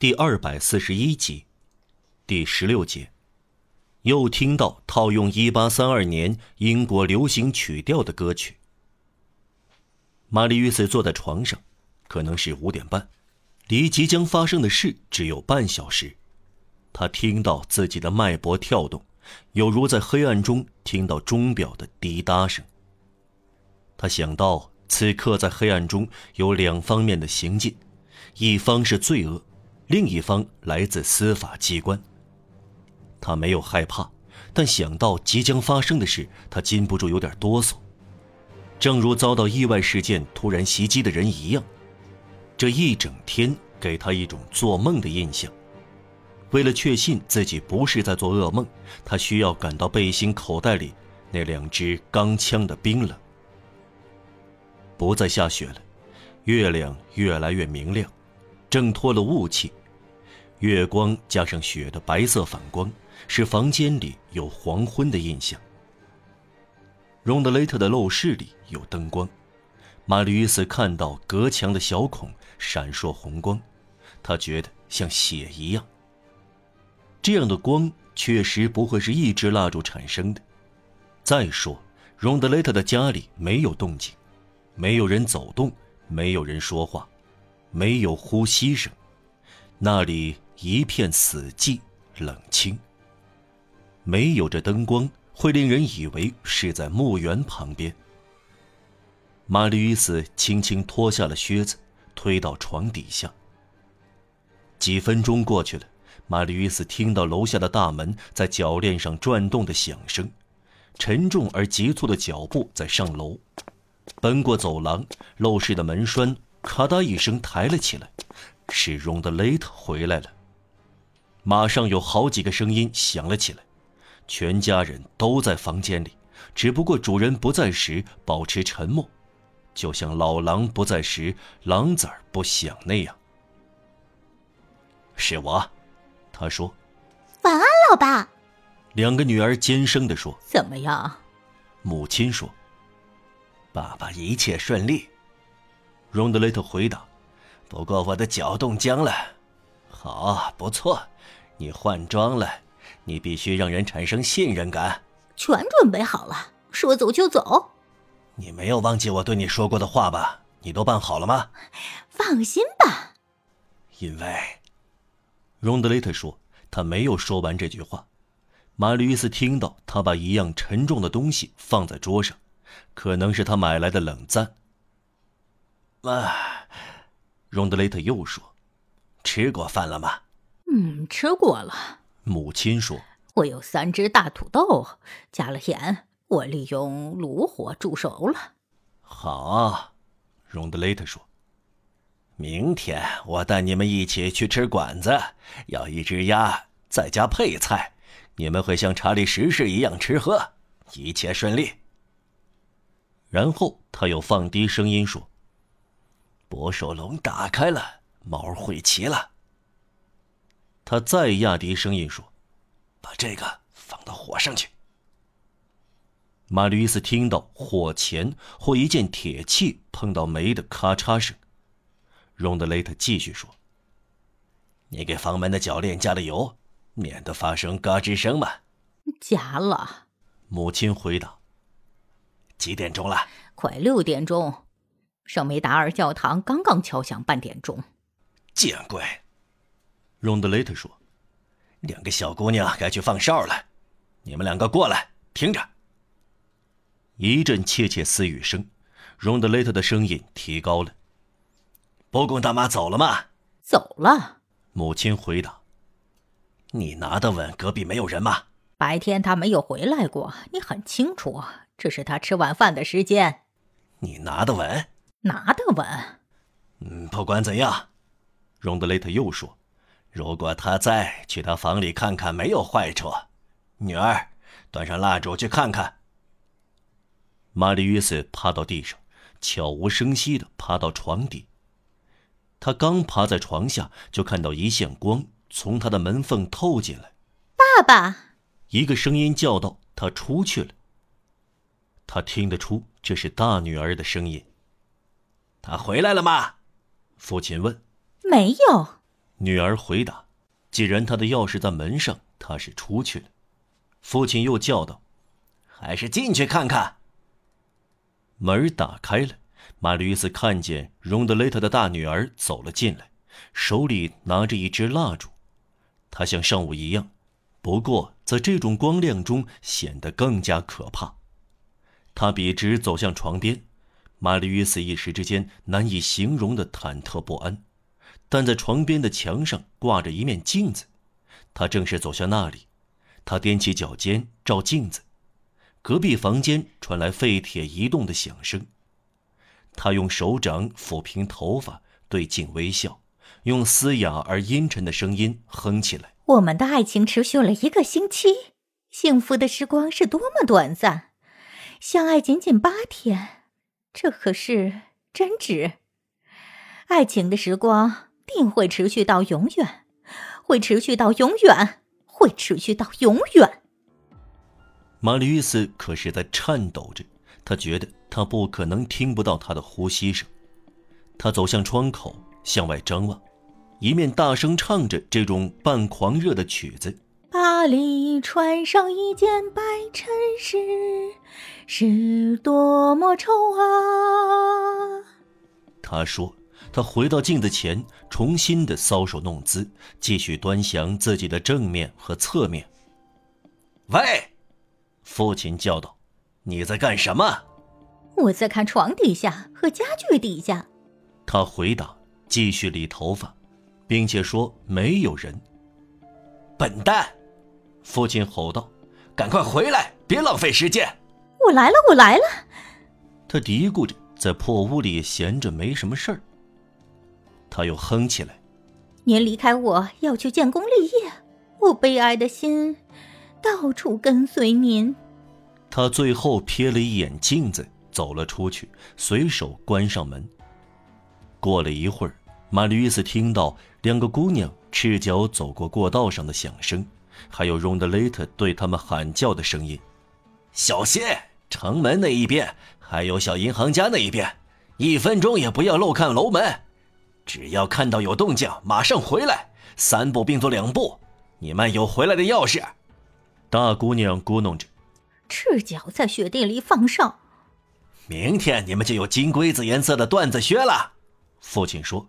第二百四十一集，第十六节，又听到套用一八三二年英国流行曲调的歌曲。玛丽·约瑟坐在床上，可能是五点半，离即将发生的事只有半小时。他听到自己的脉搏跳动，有如在黑暗中听到钟表的滴答声。他想到，此刻在黑暗中有两方面的行进，一方是罪恶。另一方来自司法机关。他没有害怕，但想到即将发生的事，他禁不住有点哆嗦，正如遭到意外事件突然袭击的人一样。这一整天给他一种做梦的印象。为了确信自己不是在做噩梦，他需要感到背心口袋里那两支钢枪的冰冷。不再下雪了，月亮越来越明亮，挣脱了雾气。月光加上雪的白色反光，使房间里有黄昏的印象。荣德雷特的陋室里有灯光，玛丽·约斯看到隔墙的小孔闪烁红光，他觉得像血一样。这样的光确实不会是一支蜡烛产生的。再说，荣德雷特的家里没有动静，没有人走动，没有人说话，没有呼吸声，那里。一片死寂，冷清。没有这灯光，会令人以为是在墓园旁边。玛丽·与斯轻轻脱下了靴子，推到床底下。几分钟过去了，玛丽·与斯听到楼下的大门在铰链上转动的响声，沉重而急促的脚步在上楼，奔过走廊，陋室的门栓咔嗒一声抬了起来，是荣德雷特回来了。马上有好几个声音响了起来，全家人都在房间里，只不过主人不在时保持沉默，就像老狼不在时狼崽儿不响那样。是我，他说。晚安，老爸。两个女儿尖声地说。怎么样？母亲说。爸爸一切顺利。荣德雷特回答。不过我的脚冻僵了。好，不错。你换装了，你必须让人产生信任感。全准备好了，说走就走。你没有忘记我对你说过的话吧？你都办好了吗？放心吧。因为，荣德雷特说，他没有说完这句话。马吕斯听到他把一样沉重的东西放在桌上，可能是他买来的冷赞。啊，荣德雷特又说：“吃过饭了吗？”嗯，吃过了。母亲说：“我有三只大土豆，加了盐，我利用炉火煮熟了。”好，荣德雷特说：“明天我带你们一起去吃馆子，要一只鸭，再加配菜。你们会像查理十世一样吃喝，一切顺利。”然后他又放低声音说：“博手笼打开了，毛会齐了。”他再压低声音说：“把这个放到火上去。”马吕斯听到火钳或一件铁器碰到煤的咔嚓声。荣德雷特继续说：“你给房门的铰链加了油，免得发生嘎吱声嘛。”加了。母亲回答：“几点钟了？快六点钟。圣梅达尔教堂刚刚敲响半点钟。”见鬼！荣德雷特说：“两个小姑娘该去放哨了，你们两个过来，听着。”一阵窃窃私语声，荣德雷特的声音提高了：“波贡大妈走了吗？”“走了。”母亲回答。“你拿得稳隔壁没有人吗？”“白天他没有回来过，你很清楚，这是他吃晚饭的时间。”“你拿得稳？”“拿得稳。”“嗯，不管怎样。”荣德雷特又说。如果他在，去他房里看看没有坏处。女儿，端上蜡烛去看看。玛丽·约瑟趴到地上，悄无声息地爬到床底。他刚爬在床下，就看到一线光从他的门缝透进来。爸爸，一个声音叫道：“他出去了。”他听得出这是大女儿的声音。他回来了吗？父亲问。没有。女儿回答：“既然他的钥匙在门上，他是出去了。”父亲又叫道：“还是进去看看。”门打开了，玛丽·约斯看见荣德雷特的大女儿走了进来，手里拿着一支蜡烛。她像上午一样，不过在这种光亮中显得更加可怕。她笔直走向床边，玛丽·约斯一时之间难以形容的忐忑不安。但在床边的墙上挂着一面镜子，他正是走向那里。他踮起脚尖照镜子，隔壁房间传来废铁移动的响声。他用手掌抚平头发，对镜微笑，用嘶哑而阴沉的声音哼起来：“我们的爱情持续了一个星期，幸福的时光是多么短暂，相爱仅仅八天，这可是真挚。爱情的时光。”定会持续到永远，会持续到永远，会持续到永远。玛丽·斯可是在颤抖着，他觉得他不可能听不到他的呼吸声。他走向窗口，向外张望，一面大声唱着这种半狂热的曲子：“巴黎穿上一件白衬衫，是多么丑啊！”他说。他回到镜子前，重新的搔首弄姿，继续端详自己的正面和侧面。喂，父亲叫道：“你在干什么？”“我在看床底下和家具底下。”他回答，继续理头发，并且说：“没有人。”“笨蛋！”父亲吼道，“赶快回来，别浪费时间。”“我来了，我来了。”他嘀咕着，在破屋里闲着没什么事儿。他又哼起来：“您离开我要去建功立业，我悲哀的心到处跟随您。”他最后瞥了一眼镜子，走了出去，随手关上门。过了一会儿，玛丽·约斯听到两个姑娘赤脚走过过道上的响声，还有荣德雷特对他们喊叫的声音：“小心！城门那一边，还有小银行家那一边，一分钟也不要漏看楼门。”只要看到有动静，马上回来。三步并作两步。你们有回来的钥匙。大姑娘咕哝着：“赤脚在雪地里放哨。”明天你们就有金龟子颜色的缎子靴了。”父亲说。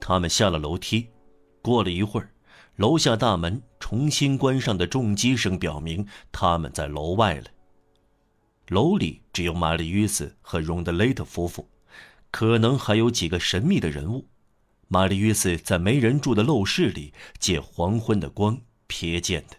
他们下了楼梯。过了一会儿，楼下大门重新关上的重击声表明他们在楼外了。楼里只有玛丽·约斯和荣德雷特夫妇。可能还有几个神秘的人物，玛丽·约瑟在没人住的陋室里借黄昏的光瞥见的。